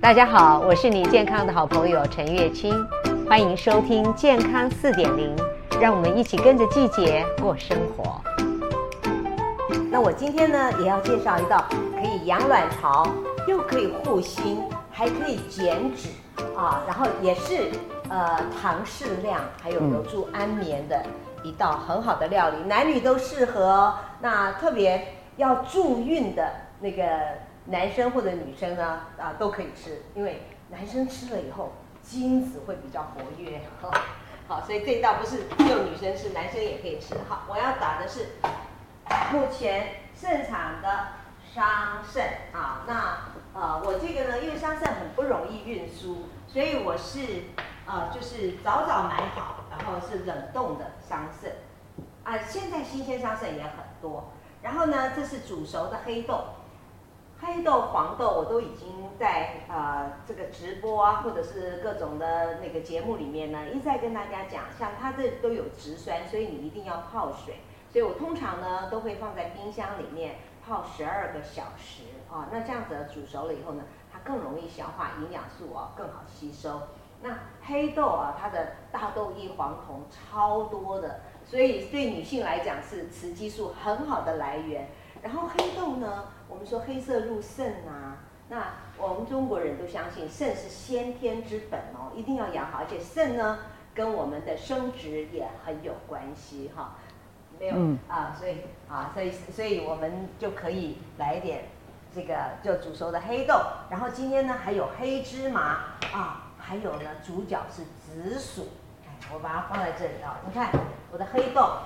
大家好，我是你健康的好朋友陈月清，欢迎收听健康四点零，让我们一起跟着季节过生活。那我今天呢，也要介绍一道可以养卵巢，又可以护心，还可以减脂啊，然后也是呃糖适量，还有有助安眠的一道很好的料理，男女都适合。那特别要助孕的那个。男生或者女生呢，啊，都可以吃，因为男生吃了以后，精子会比较活跃。好，所以这道不是只有女生吃，男生也可以吃。好，我要打的是目前盛产的桑葚啊。那呃，我这个呢，因为桑葚很不容易运输，所以我是呃，就是早早买好，然后是冷冻的桑葚。啊，现在新鲜桑葚也很多。然后呢，这是煮熟的黑豆。黑豆、黄豆，我都已经在呃这个直播啊，或者是各种的那个节目里面呢，一再跟大家讲，像它这都有植酸，所以你一定要泡水。所以我通常呢都会放在冰箱里面泡十二个小时啊，那这样子煮熟了以后呢，它更容易消化营养素啊，更好吸收。那黑豆啊，它的大豆异黄酮超多的，所以对女性来讲是雌激素很好的来源。然后黑豆呢，我们说黑色入肾啊，那我们中国人都相信肾是先天之本哦，一定要养好，而且肾呢跟我们的生殖也很有关系哈，没有、嗯、啊，所以啊，所以所以我们就可以来一点这个就煮熟的黑豆，然后今天呢还有黑芝麻啊，还有呢主角是紫薯，我把它放在这里啊，你看我的黑豆。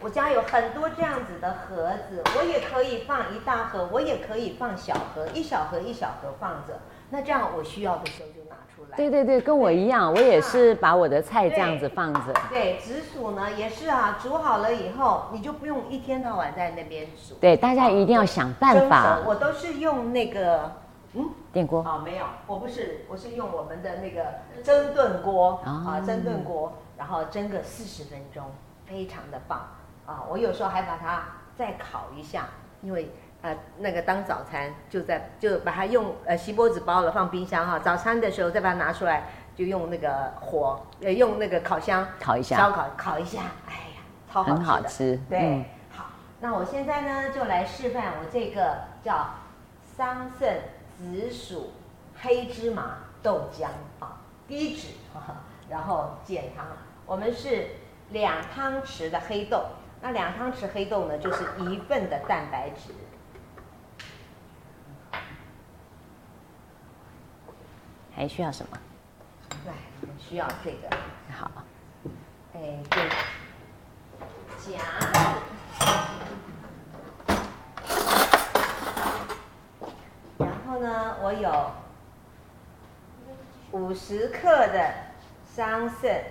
我家有很多这样子的盒子，我也可以放一大盒，我也可以放小盒，一小盒一小盒放着。那这样我需要的时候就拿出来。对对对，跟我一样，我也是把我的菜这样子放着。对，紫薯呢也是啊，煮好了以后你就不用一天到晚在那边煮。对，大家一定要想办法。我都是用那个嗯电锅。哦，没有，我不是，我是用我们的那个蒸炖锅啊，蒸炖锅，然后蒸个四十分钟，非常的棒。啊，我有时候还把它再烤一下，因为呃那个当早餐就在就把它用呃锡箔纸包了放冰箱哈，早餐的时候再把它拿出来，就用那个火呃用那个烤箱烤一下，烧烤烤一下，哎呀，超好吃的，很好吃。对，嗯、好，那我现在呢就来示范我这个叫桑葚紫薯黑芝麻豆浆啊，低脂，然后减糖。我们是两汤匙的黑豆。那两汤匙黑豆呢，就是一份的蛋白质。还需要什么？来，需要这个。好。哎，对。夹。然后呢，我有五十克的桑葚。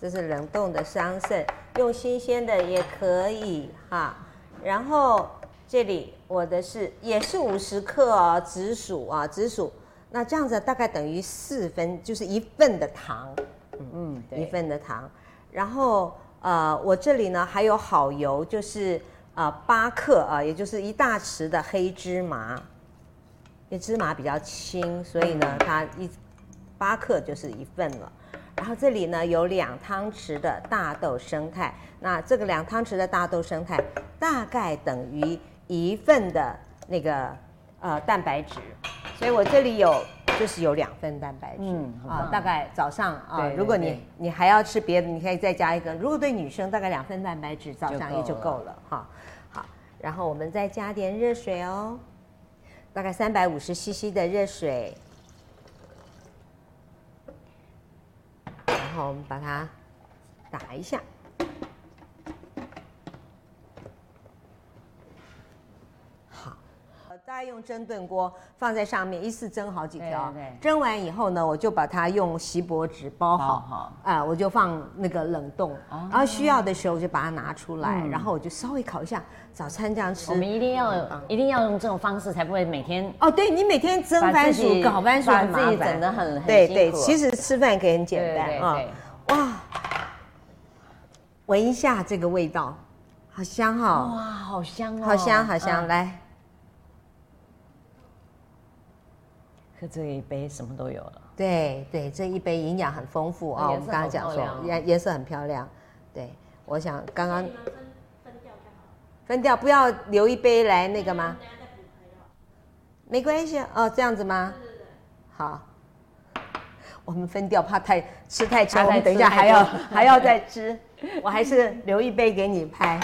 这是冷冻的桑葚，用新鲜的也可以哈。然后这里我的是也是五十克哦，紫薯啊，紫薯。那这样子大概等于四分，就是一份的糖，嗯嗯，对，一份的糖。然后呃，我这里呢还有好油，就是呃八克啊，也就是一大匙的黑芝麻。因为芝麻比较轻，所以呢它一八克就是一份了。然后这里呢有两汤匙的大豆生态，那这个两汤匙的大豆生态大概等于一份的那个呃蛋白质，所以我这里有就是有两份蛋白质，嗯啊，大概早上啊，如果你你还要吃别的，你可以再加一个。如果对女生大概两份蛋白质早上也就够了哈。好，然后我们再加点热水哦，大概三百五十 CC 的热水。我们把它打一下，好，再用蒸炖锅放在上面，一次蒸好几条。蒸完以后呢，我就把它用锡箔纸包好，啊，我就放那个冷冻，然后需要的时候我就把它拿出来，然后我就稍微烤一下，早餐这样吃。我们一定要一定要用这种方式，才不会每天哦。对，你每天蒸番薯、搞番薯很麻烦，自己整得很对对。其实吃饭可以很简单啊。哇，闻一下这个味道，好香哈！哇，好香哦，好香好香！来，喝这一杯什么都有了。对对，这一杯营养很丰富啊。我们刚刚讲说颜颜色很漂亮。对，我想刚刚分分掉就好。分掉，不要留一杯来那个吗？没关系哦，这样子吗？好，我们分掉，怕太吃太撑，我们等一下还要还要再吃，我还是留一杯给你拍。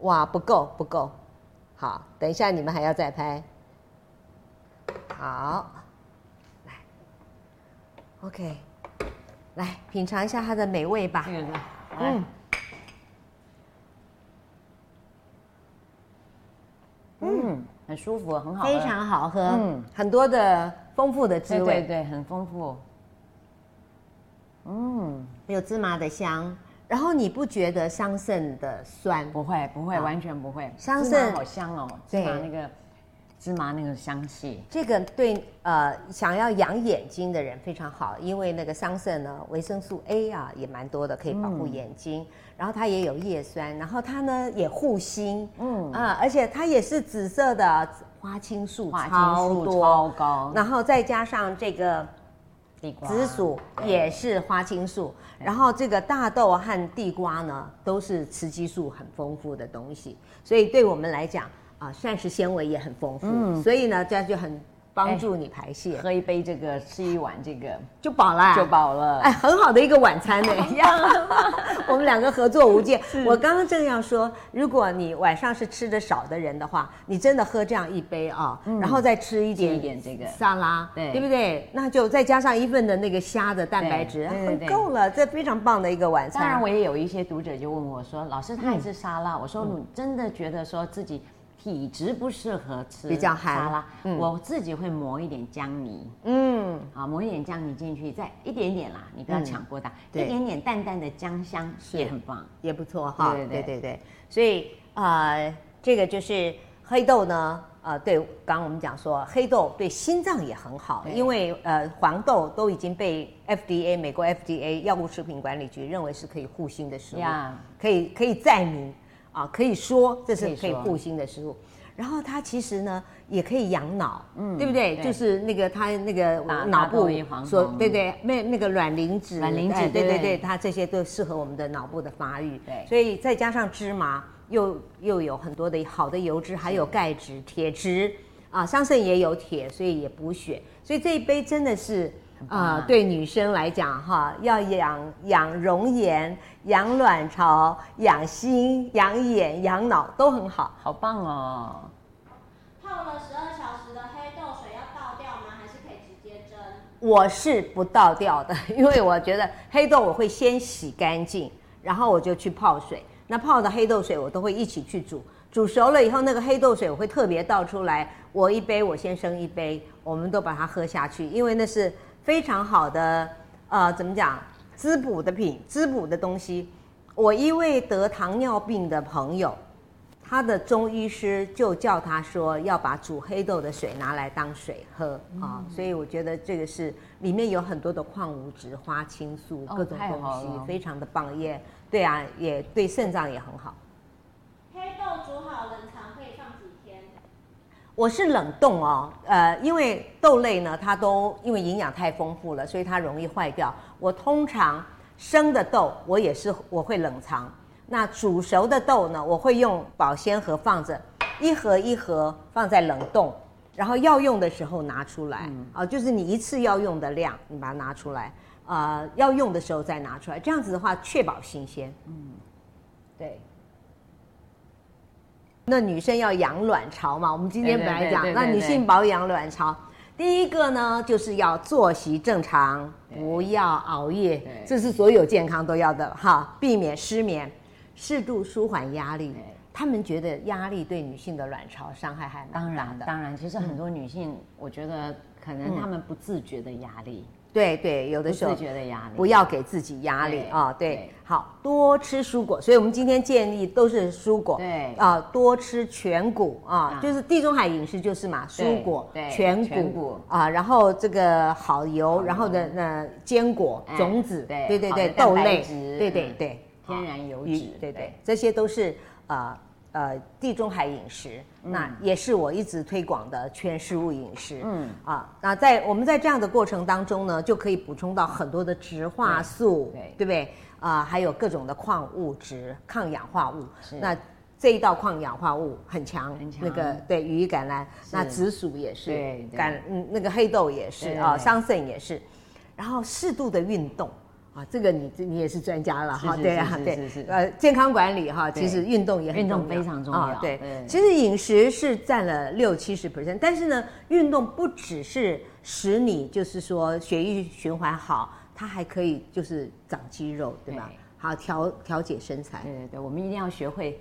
哇，不够不够，好，等一下你们还要再拍。好，来，OK，来品尝一下它的美味吧。嗯，嗯，很舒服，很好，非常好喝。嗯，很多的丰富的滋味，对对，很丰富。嗯，有芝麻的香，然后你不觉得桑葚的酸？不会，不会，完全不会。桑葚好香哦，对，那个。芝麻那个香气，这个对呃想要养眼睛的人非常好，因为那个桑葚呢，维生素 A 啊也蛮多的，可以保护眼睛。嗯、然后它也有叶酸，然后它呢也护心，嗯。啊，而且它也是紫色的花青素，花青素超高，然后再加上这个地瓜。紫薯也是花青素，然后这个大豆和地瓜呢都是雌激素很丰富的东西，所以对我们来讲。啊，膳食纤维也很丰富，嗯，所以呢，这样就很帮助你排泄。喝一杯这个，吃一碗这个就饱了，就饱了。哎，很好的一个晚餐呢。我们两个合作无间。我刚刚正要说，如果你晚上是吃的少的人的话，你真的喝这样一杯啊，然后再吃一点一点这个沙拉，对，对不对？那就再加上一份的那个虾的蛋白质，很够了。这非常棒的一个晚餐。当然，我也有一些读者就问我说：“老师，他也是沙拉？”我说：“你真的觉得说自己？”体质不适合吃比较寒沙拉，嗯、我自己会磨一点姜泥，嗯，好，磨一点姜泥进去，再一点点啦，你不要抢过大，嗯、一点点淡淡的姜香也很棒，也不错哈，对对对。对，所以呃，这个就是黑豆呢，呃，对，刚刚我们讲说黑豆对心脏也很好，对。因为呃黄豆都已经被 FDA 美国 FDA 药物食品管理局认为是可以护心的食物，呀。可以可以载明。啊，可以说这是可以护心的食物，然后它其实呢也可以养脑，嗯，对不对？对。就是那个它那个脑部所对对，那那个卵磷脂，卵磷脂，对对。对，它这些都适合我们的脑部的发育，对，所以再加上芝麻，又又有很多的好的油脂，还有钙质、铁质啊，桑葚也有铁，所以也补血，所以这一杯真的是。啊、呃，对女生来讲，哈，要养养容颜、养卵巢、养心、养眼、养脑都很好，好棒哦！泡了十二小时的黑豆水要倒掉吗？还是可以直接蒸？我是不倒掉的，因为我觉得黑豆我会先洗干净，然后我就去泡水。那泡的黑豆水我都会一起去煮，煮熟了以后，那个黑豆水我会特别倒出来，我一杯，我先生一杯，我们都把它喝下去，因为那是。非常好的，呃，怎么讲？滋补的品，滋补的东西。我一位得糖尿病的朋友，他的中医师就叫他说要把煮黑豆的水拿来当水喝啊，所以我觉得这个是里面有很多的矿物质、花青素各种东西，非常的棒，也对啊，也对肾脏也很好。黑豆煮好冷藏可以放几天？我是冷冻哦，呃，因为豆类呢，它都因为营养太丰富了，所以它容易坏掉。我通常生的豆，我也是我会冷藏。那煮熟的豆呢，我会用保鲜盒放着，一盒一盒放在冷冻，然后要用的时候拿出来。啊、嗯呃，就是你一次要用的量，你把它拿出来，呃，要用的时候再拿出来，这样子的话确保新鲜。嗯，对。那女生要养卵巢嘛？我们今天本来讲，那女性保养卵巢，第一个呢就是要作息正常，不要熬夜，对这是所有健康都要的哈，避免失眠，适度舒缓压力。他们觉得压力对女性的卵巢伤害还蛮大的。当然，当然，其实很多女性，嗯、我觉得可能她们不自觉的压力。对对，有的时候不觉的压力，不要给自己压力啊。对，好多吃蔬果，所以我们今天建议都是蔬果。对啊，多吃全谷啊，就是地中海饮食就是嘛，蔬果、全谷啊，然后这个好油，然后的那坚果、种子，对对对，豆类，对对对，天然油脂，对对，这些都是呃呃地中海饮食，嗯、那也是我一直推广的全食物饮食。嗯啊，那在我们在这样的过程当中呢，就可以补充到很多的植化素，对，对，不对？啊、呃，还有各种的矿物质、抗氧化物。是那这一道抗氧化物很强，很强。那个对羽衣甘蓝，那紫薯也是，对，甘嗯那个黑豆也是啊，桑葚也是。然后适度的运动啊，这个你你也是专家了哈，对啊，对，呃，健康管理哈，其实运动也很重要，运动非常重要。对，其实饮食是占了六七十 percent，但是呢，运动不只是使你就是说血液循环好，它还可以就是长肌肉，对吧？好调调节身材。对对对，我们一定要学会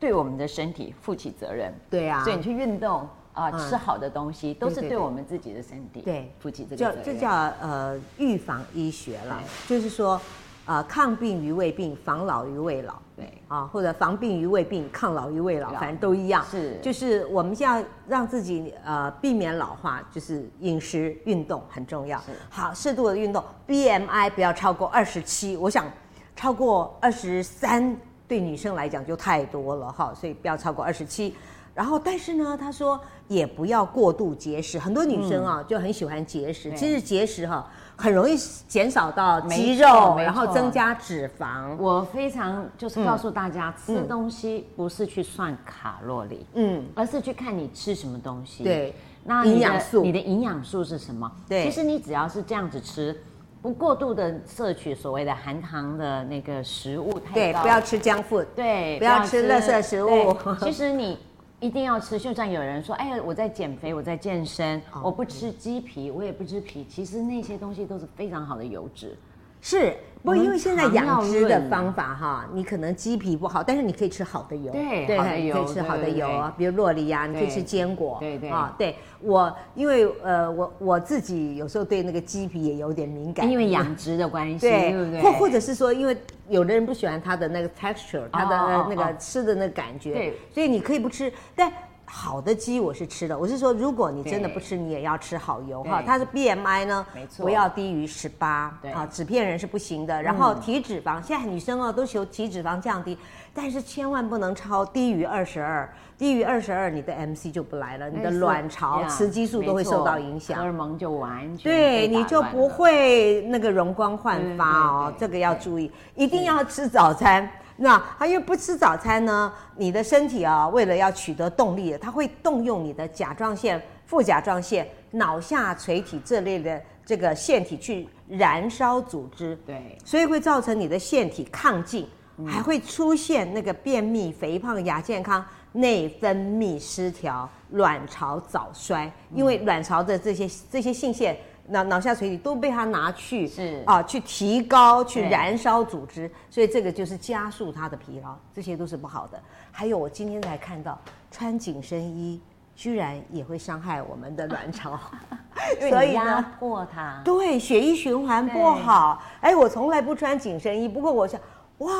对我们的身体负起责任。对啊，所以你去运动。啊，吃好的东西都是对我们自己的身体对负起这个责任。叫这叫呃预防医学了，就是说，呃抗病于未病，防老于未老。对啊，或者防病于未病，抗老于未老，反正都一样。是，就是我们现在让自己呃避免老化，就是饮食运动很重要。好，适度的运动，BMI 不要超过二十七，我想超过二十三对女生来讲就太多了哈，所以不要超过二十七。然后，但是呢，他说也不要过度节食。很多女生啊，嗯、就很喜欢节食。其实节食哈、啊，很容易减少到肌肉，然后增加脂肪。我非常就是告诉大家，嗯、吃东西不是去算卡路里，嗯，而是去看你吃什么东西。对，那营养素，你的营养素是什么？对，其实你只要是这样子吃，不过度的摄取所谓的含糖的那个食物太，对，不要吃浆糊，对，不要吃垃圾食物。其实你。一定要吃，就算有人说：“哎呀，我在减肥，我在健身，我不吃鸡皮，我也不吃皮。”其实那些东西都是非常好的油脂。是，不过因为现在养殖的方法哈，你可能鸡皮不好，但是你可以吃好的油，对，好的油，可以吃好的油啊，比如洛梨啊，你可以吃坚果，对对。啊，对。我，因为呃，我我自己有时候对那个鸡皮也有点敏感，因为养殖的关系，对不对？或或者是说，因为有的人不喜欢它的那个 texture，它的那个吃的那个感觉，对，所以你可以不吃，但。好的鸡我是吃的，我是说，如果你真的不吃，你也要吃好油哈。它是 BMI 呢，没错，不要低于十八，对啊，纸片人是不行的。然后体脂肪，现在女生哦都求体脂肪降低，但是千万不能超低于二十二，低于二十二，你的 MC 就不来了，你的卵巢、雌激素都会受到影响，荷尔蒙就完全对，你就不会那个容光焕发哦，这个要注意，一定要吃早餐。那他因为不吃早餐呢，你的身体啊，为了要取得动力，它会动用你的甲状腺、副甲状腺、脑下垂体这类的这个腺体去燃烧组织，对，所以会造成你的腺体亢进，还会出现那个便秘、肥胖、亚健康、内分泌失调、卵巢早衰，因为卵巢的这些这些性腺。脑脑下垂体都被它拿去是啊，去提高、去燃烧组织，所以这个就是加速它的疲劳，这些都是不好的。还有我今天才看到，穿紧身衣居然也会伤害我们的卵巢，所以压迫它，对血液循环不好。哎，我从来不穿紧身衣，不过我想，哇，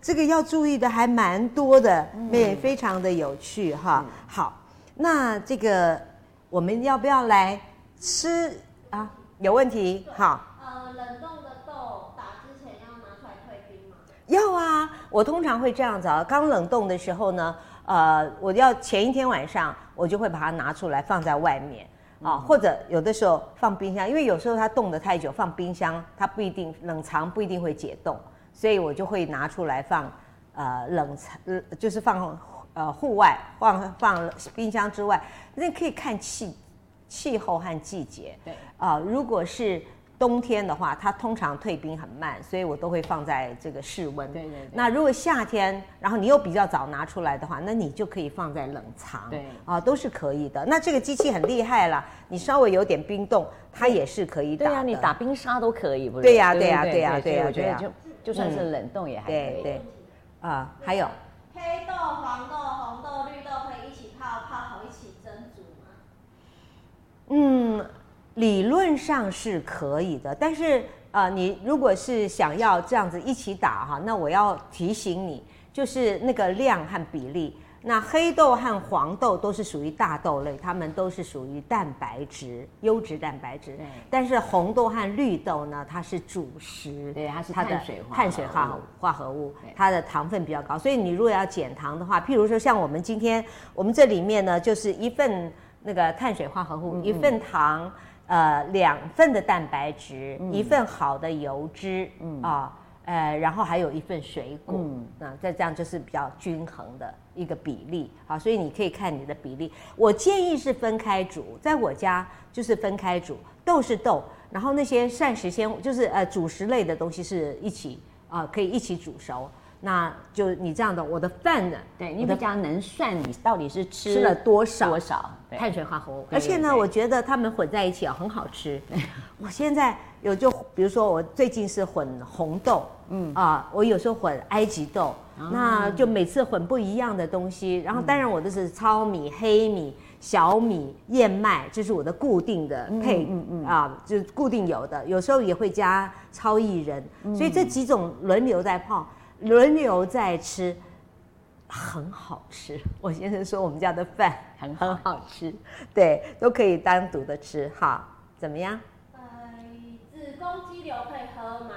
这个要注意的还蛮多的，也、嗯、非常的有趣哈。嗯、好，那这个我们要不要来吃？啊，有问题，好。呃，冷冻的豆打之前要拿出来退冰吗？要啊，我通常会这样子啊，刚冷冻的时候呢，呃，我要前一天晚上我就会把它拿出来放在外面啊，或者有的时候放冰箱，因为有时候它冻得太久，放冰箱它不一定冷藏不一定会解冻，所以我就会拿出来放呃冷藏，就是放呃户外放放冰箱之外，那可以看气。气候和季节，对啊、呃，如果是冬天的话，它通常退冰很慢，所以我都会放在这个室温。对对对。那如果夏天，然后你又比较早拿出来的话，那你就可以放在冷藏。对啊、呃，都是可以的。那这个机器很厉害了，你稍微有点冰冻，它也是可以打的。对呀、啊，你打冰沙都可以，不是？对呀、啊，对呀、啊，对呀、啊，对呀、啊，对呀、啊。就就算是冷冻也还可以。对对。啊、呃，还有。黑豆、黄豆可以一起泡，泡好一起蒸煮。嗯，理论上是可以的，但是呃，你如果是想要这样子一起打哈，那我要提醒你，就是那个量和比例，那黑豆和黄豆都是属于大豆类，它们都是属于蛋白质、优质蛋白质。对。但是红豆和绿豆呢，它是主食，对，它是碳水化碳水化合化合物，它的糖分比较高。所以你如果要减糖的话，譬如说像我们今天，我们这里面呢，就是一份那个碳水化合物，嗯、一份糖，呃，两份的蛋白质，嗯、一份好的油脂，嗯啊。呃，然后还有一份水果，嗯，那这这样就是比较均衡的一个比例，好，所以你可以看你的比例。我建议是分开煮，在我家就是分开煮，豆是豆，然后那些膳食纤就是呃主食类的东西是一起啊、呃，可以一起煮熟。那就你这样的，我的饭呢？对，你比较能算你到底是吃，了多少多少碳水化合物，而且呢，我觉得他们混在一起啊，很好吃。我现在有就比如说我最近是混红豆，嗯啊，我有时候混埃及豆，那就每次混不一样的东西。然后当然我都是糙米、黑米、小米、燕麦，这是我的固定的配，嗯嗯啊，就是固定有的。有时候也会加超薏仁，所以这几种轮流在泡。轮流在吃，很好吃。我先生说我们家的饭很很好吃，对，都可以单独的吃。哈，怎么样？呃，子宫肌瘤可以喝吗？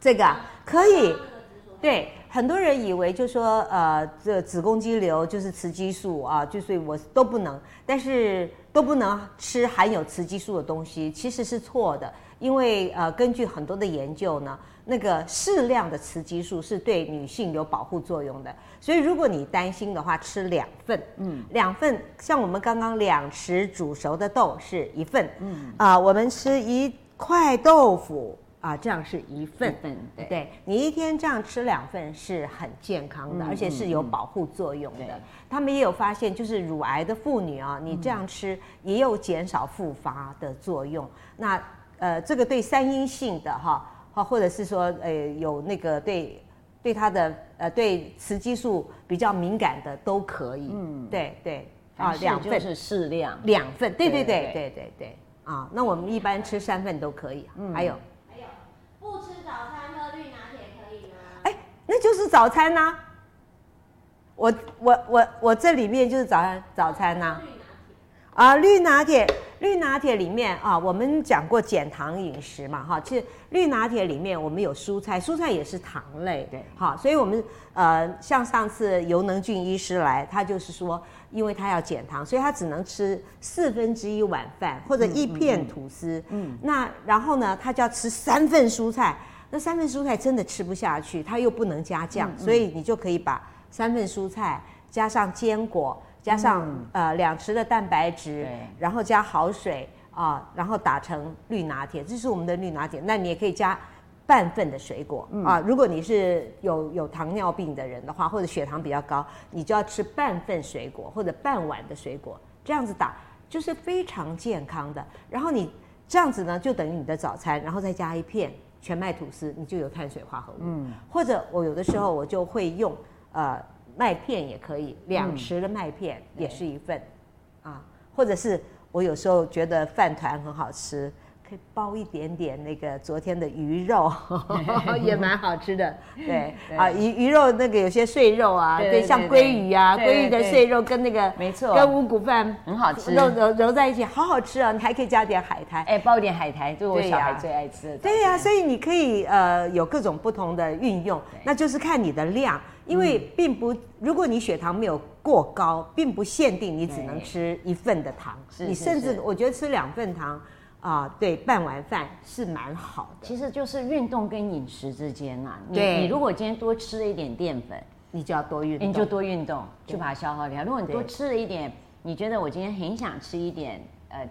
这个可以。对，很多人以为就说呃，这子宫肌瘤就是雌激素啊，就所以我都不能，但是都不能吃含有雌激素的东西，其实是错的。因为呃，根据很多的研究呢。那个适量的雌激素是对女性有保护作用的，所以如果你担心的话，吃两份，嗯，两份，像我们刚刚两匙煮熟的豆是一份，嗯，啊、呃，我们吃一块豆腐啊、呃，这样是一份，一份，对，对，你一天这样吃两份是很健康的，嗯、而且是有保护作用的。嗯、他们也有发现，就是乳癌的妇女啊，你这样吃也有减少复发的作用。嗯、那呃，这个对三阴性的哈。好，或者是说，呃，有那个对，对它的呃，对雌激素比较敏感的都可以。嗯，对对。啊，两份是适量。两份，对对对对对对。啊，那我们一般吃三份都可以。嗯，还有。还有，不吃早餐喝绿拿铁可以吗？哎，那就是早餐呐、啊。我我我我这里面就是早餐早餐呐、啊。啊，绿拿铁，绿拿铁里面啊，我们讲过减糖饮食嘛，哈，其实绿拿铁里面我们有蔬菜，蔬菜也是糖类，对，好，所以我们呃，像上次尤能俊医师来，他就是说，因为他要减糖，所以他只能吃四分之一碗饭或者一片吐司，嗯，嗯，嗯，那然后呢，他就要吃三份蔬菜，那三份蔬菜真的吃不下去，他又不能加酱，所以你就可以把三份蔬菜加上坚果。加上、嗯、呃两匙的蛋白质，然后加好水啊、呃，然后打成绿拿铁，这是我们的绿拿铁。那你也可以加半份的水果、嗯、啊。如果你是有有糖尿病的人的话，或者血糖比较高，你就要吃半份水果或者半碗的水果，这样子打就是非常健康的。然后你这样子呢，就等于你的早餐，然后再加一片全麦吐司，你就有碳水化合物。嗯，或者我有的时候我就会用呃。麦片也可以，两匙的麦片也是一份，嗯、啊，或者是我有时候觉得饭团很好吃，可以包一点点那个昨天的鱼肉，也蛮好吃的。对，对啊，鱼鱼肉那个有些碎肉啊，对，像鲑鱼啊，鲑鱼的碎肉跟那个没错，跟五谷饭很好吃，揉揉揉在一起，好好吃啊！你还可以加点海苔，哎，包一点海苔，就是我小孩最爱吃的。对呀、啊，所以你可以呃有各种不同的运用，那就是看你的量。因为并不，如果你血糖没有过高，并不限定你只能吃一份的糖。是你甚至我觉得吃两份糖，啊、呃，对，半碗饭是蛮好的。其实就是运动跟饮食之间啊，你对你如果今天多吃了一点淀粉，你就要多运动，你就多运动去把它消耗掉。如果你多吃了一点，你觉得我今天很想吃一点呃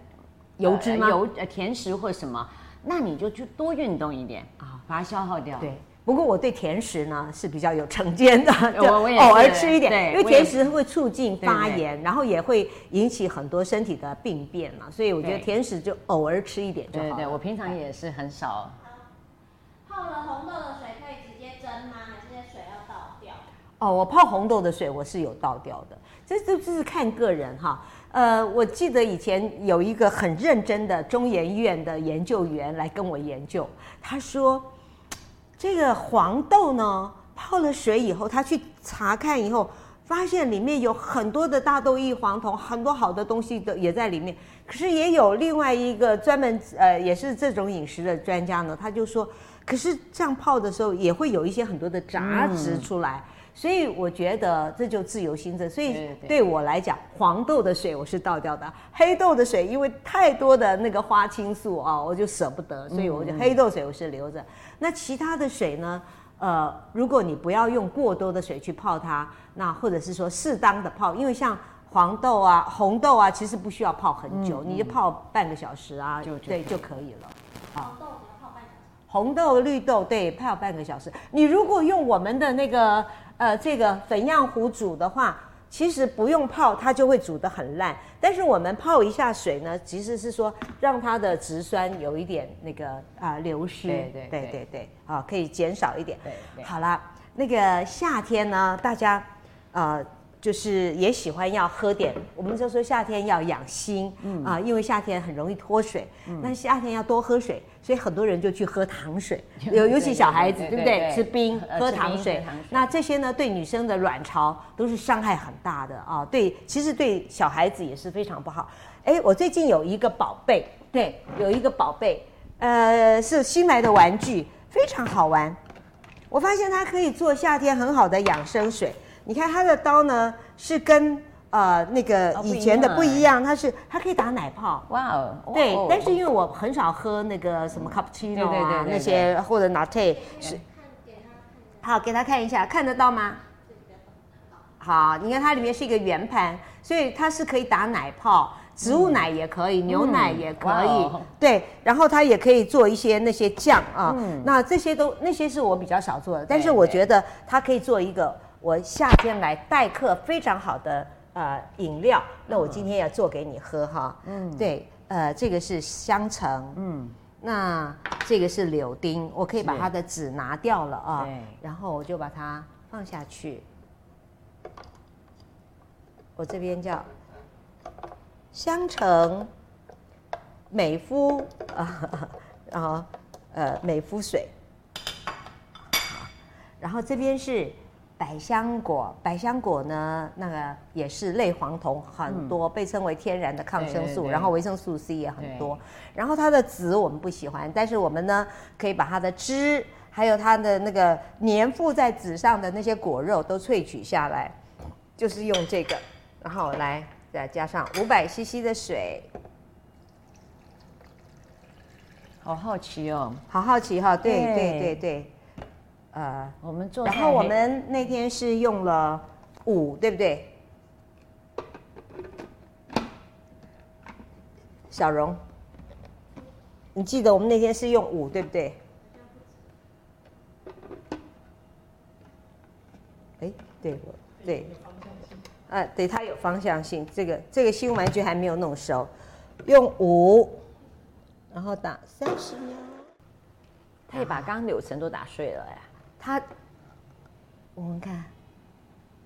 油脂吗？油呃甜食或什么，那你就去多运动一点啊，把它消耗掉。对。不过我对甜食呢是比较有成见的，就偶尔吃一点，因为甜食会促进发炎，然后也会引起很多身体的病变嘛，所以我觉得甜食就偶尔吃一点就好。对对，我平常也是很少。泡了红豆的水可以直接蒸吗？还是这些水要倒掉？哦，我泡红豆的水我是有倒掉的，这这这是看个人哈。呃，我记得以前有一个很认真的中研院的研究员来跟我研究，他说。这个黄豆呢，泡了水以后，他去查看以后，发现里面有很多的大豆异黄酮，很多好的东西都也在里面。可是也有另外一个专门呃，也是这种饮食的专家呢，他就说，可是这样泡的时候也会有一些很多的杂质出来。嗯所以我觉得这就自由心证。所以对我来讲，黄豆的水我是倒掉的，黑豆的水因为太多的那个花青素啊，我就舍不得，所以我就黑豆水我是留着。那其他的水呢？呃，如果你不要用过多的水去泡它，那或者是说适当的泡，因为像黄豆啊、红豆啊，其实不需要泡很久，你就泡半个小时啊，就对就可以了。黄豆泡半小时。红豆、绿豆对，泡半个小时。你如果用我们的那个。呃，这个粉样糊煮的话，其实不用泡，它就会煮得很烂。但是我们泡一下水呢，其实是说让它的植酸有一点那个啊、呃、流失。对对对对对，啊，可以减少一点。对，对。好了，那个夏天呢，大家呃。就是也喜欢要喝点，我们就说夏天要养心，嗯啊，因为夏天很容易脱水，嗯，那夏天要多喝水，所以很多人就去喝糖水，尤尤其小孩子，对不对？吃冰，喝糖水，那这些呢，对女生的卵巢都是伤害很大的啊，对，其实对小孩子也是非常不好。哎，我最近有一个宝贝，对，有一个宝贝，呃，是新来的玩具，非常好玩，我发现它可以做夏天很好的养生水。你看它的刀呢，是跟呃那个以前的不一样，它是它可以打奶泡。哇哦，对，但是因为我很少喝那个什么 cappuccino 啊那些或者 latte 是。好，给他看一下，看得到吗？好，你看它里面是一个圆盘，所以它是可以打奶泡，植物奶也可以，牛奶也可以，对，然后它也可以做一些那些酱啊。那这些都那些是我比较少做的，但是我觉得它可以做一个。我夏天来待客非常好的呃饮料，那我今天要做给你喝哈。嗯，对，呃，这个是香橙，嗯，那这个是柳丁，我可以把它的籽拿掉了啊。对，然后我就把它放下去。我这边叫香橙美肤啊，然后呃美肤水，然后这边是。百香果，百香果呢，那个也是类黄酮很多，嗯、被称为天然的抗生素，对对对，然后维生素 C 也很多。然后它的籽我们不喜欢，但是我们呢可以把它的汁，还有它的那个粘附在籽上的那些果肉都萃取下来，就是用这个，然后来再加上五百 CC 的水。好好奇哦，好好奇哈，对对对对。对呃，我们做，然后我们那天是用了五，对不对？小荣，你记得我们那天是用五，对不对？哎，对，对，啊，对，它有方向性。这个这个新玩具还没有弄熟，用五，然后打三十秒。他也把刚刚柳橙都打碎了呀。它，我们看，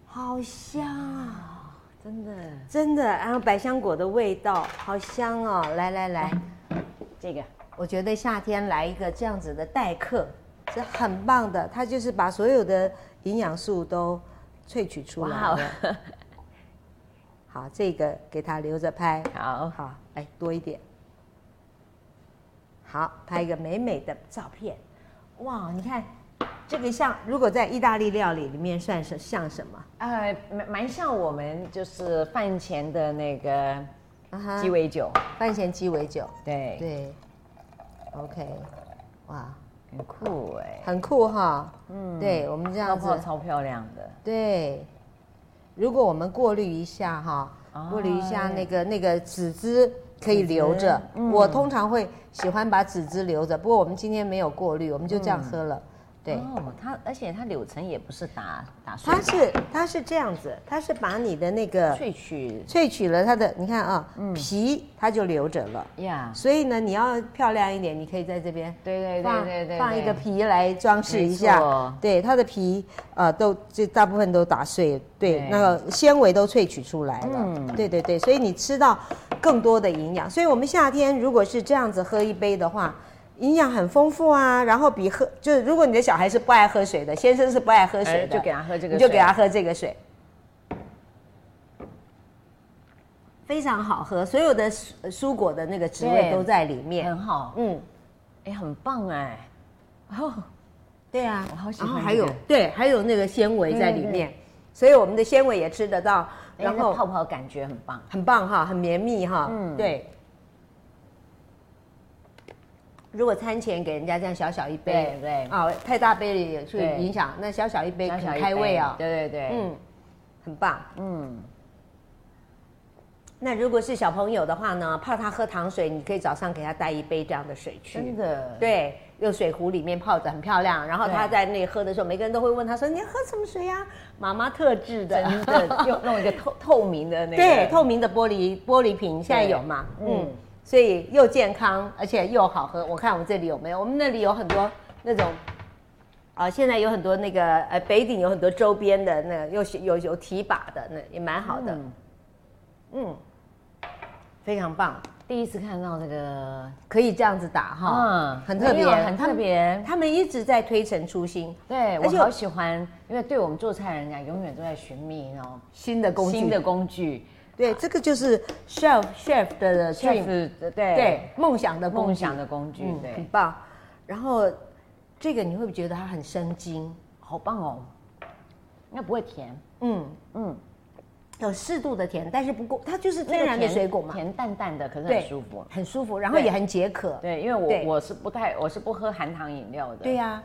好香啊！真的，真的。然后百香果的味道好香哦！来来来，这个我觉得夏天来一个这样子的待客是很棒的。它就是把所有的营养素都萃取出来了。好，这个给它留着拍。好好，来多一点。好，拍一个美美的照片。哇，你看。这个像，如果在意大利料理里面算是像什么？呃，蛮蛮像我们就是饭前的那个鸡尾酒，饭前鸡尾酒。对对，OK，哇，很酷哎，很酷哈。嗯，对我们这样子超漂亮的。对，如果我们过滤一下哈，过滤一下那个那个籽汁可以留着。我通常会喜欢把籽汁留着，不过我们今天没有过滤，我们就这样喝了。对哦，它而且它柳橙也不是打打碎，它是它是这样子，它是把你的那个萃取萃取了它的，你看啊，嗯、皮它就留着了呀。所以呢，你要漂亮一点，你可以在这边对对对对对，对放一个皮来装饰一下。对，它的皮呃都这大部分都打碎，对，对那个纤维都萃取出来了。嗯，对对对，所以你吃到更多的营养。所以我们夏天如果是这样子喝一杯的话。营养很丰富啊，然后比喝就是，如果你的小孩是不爱喝水的，先生是不爱喝水的，就给他喝这个，你就给他喝这个水，非常好喝，所有的蔬果的那个滋味都在里面，很好，嗯，哎，很棒哎，哦，对啊，我好喜欢，然后还有对，还有那个纤维在里面，所以我们的纤维也吃得到，然后泡泡感觉很棒，很棒哈，很绵密哈，嗯，对。如果餐前给人家这样小小一杯，对对啊，太大杯了也去影响。那小小一杯很开胃啊，对对对，嗯，很棒，嗯。那如果是小朋友的话呢，怕他喝糖水，你可以早上给他带一杯这样的水去。真的，对，用水壶里面泡着很漂亮。然后他在那里喝的时候，每个人都会问他说：“你要喝什么水呀？”妈妈特制的，真的，用弄一个透透明的那个，对，透明的玻璃玻璃瓶，现在有嘛？嗯，所以又健康而且又好喝。我看我们这里有没有？我们那里有很多那种，啊，现在有很多那个呃北鼎有很多周边的那个有有有提把的，那也蛮好的。嗯。非常棒，第一次看到这个可以这样子打哈，嗯，很特别，很特别。他们一直在推陈出新，对，我好喜欢，因为对我们做菜人家永远都在寻觅那种新的工具，新的工具。对，这个就是 chef chef 的 chef，对对，梦想的梦想的工具，对，很棒。然后这个你会不会觉得它很生津？好棒哦，应该不会甜，嗯。嗯。有适度的甜，但是不过它就是天然的水果嘛，甜淡淡的，可是很舒服，很舒服，然后也很解渴。对，因为我我是不太，我是不喝含糖饮料的。对呀，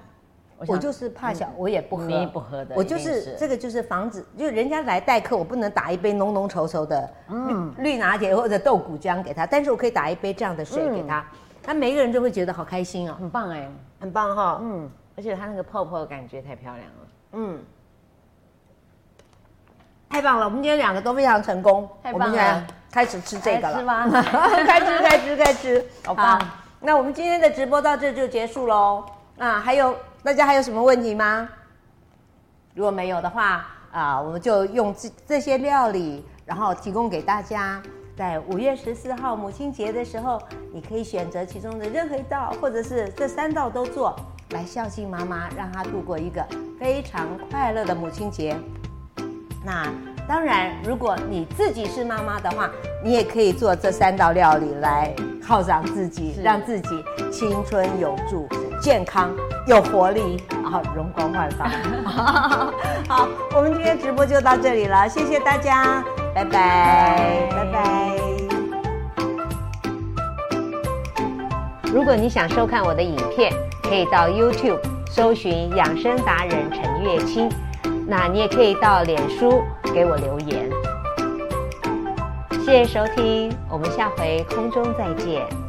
我就是怕小，我也不喝，你不喝的。我就是这个就是防止，就人家来待客，我不能打一杯浓浓稠稠的嗯绿拿铁或者豆谷浆给他，但是我可以打一杯这样的水给他，他每一个人就会觉得好开心哦，很棒哎，很棒哈，嗯，而且它那个泡泡的感觉太漂亮了，嗯。太棒了，我们今天两个都非常成功。太棒了，我们现在开始吃这个了。开 吃，开吃，开吃。好棒。那我们今天的直播到这就结束喽。啊，还有大家还有什么问题吗？如果没有的话，啊，我们就用这这些料理，然后提供给大家。在五月十四号母亲节的时候，你可以选择其中的任何一道，或者是这三道都做，来孝敬妈妈，让她度过一个非常快乐的母亲节。那当然，如果你自己是妈妈的话，你也可以做这三道料理来犒赏自己，让自己青春永驻、健康有活力，然后容光焕发。好，我们今天直播就到这里了，谢谢大家，拜拜，拜拜。如果你想收看我的影片，可以到 YouTube 搜寻养生达人陈月清。那你也可以到脸书给我留言。谢谢收听，我们下回空中再见。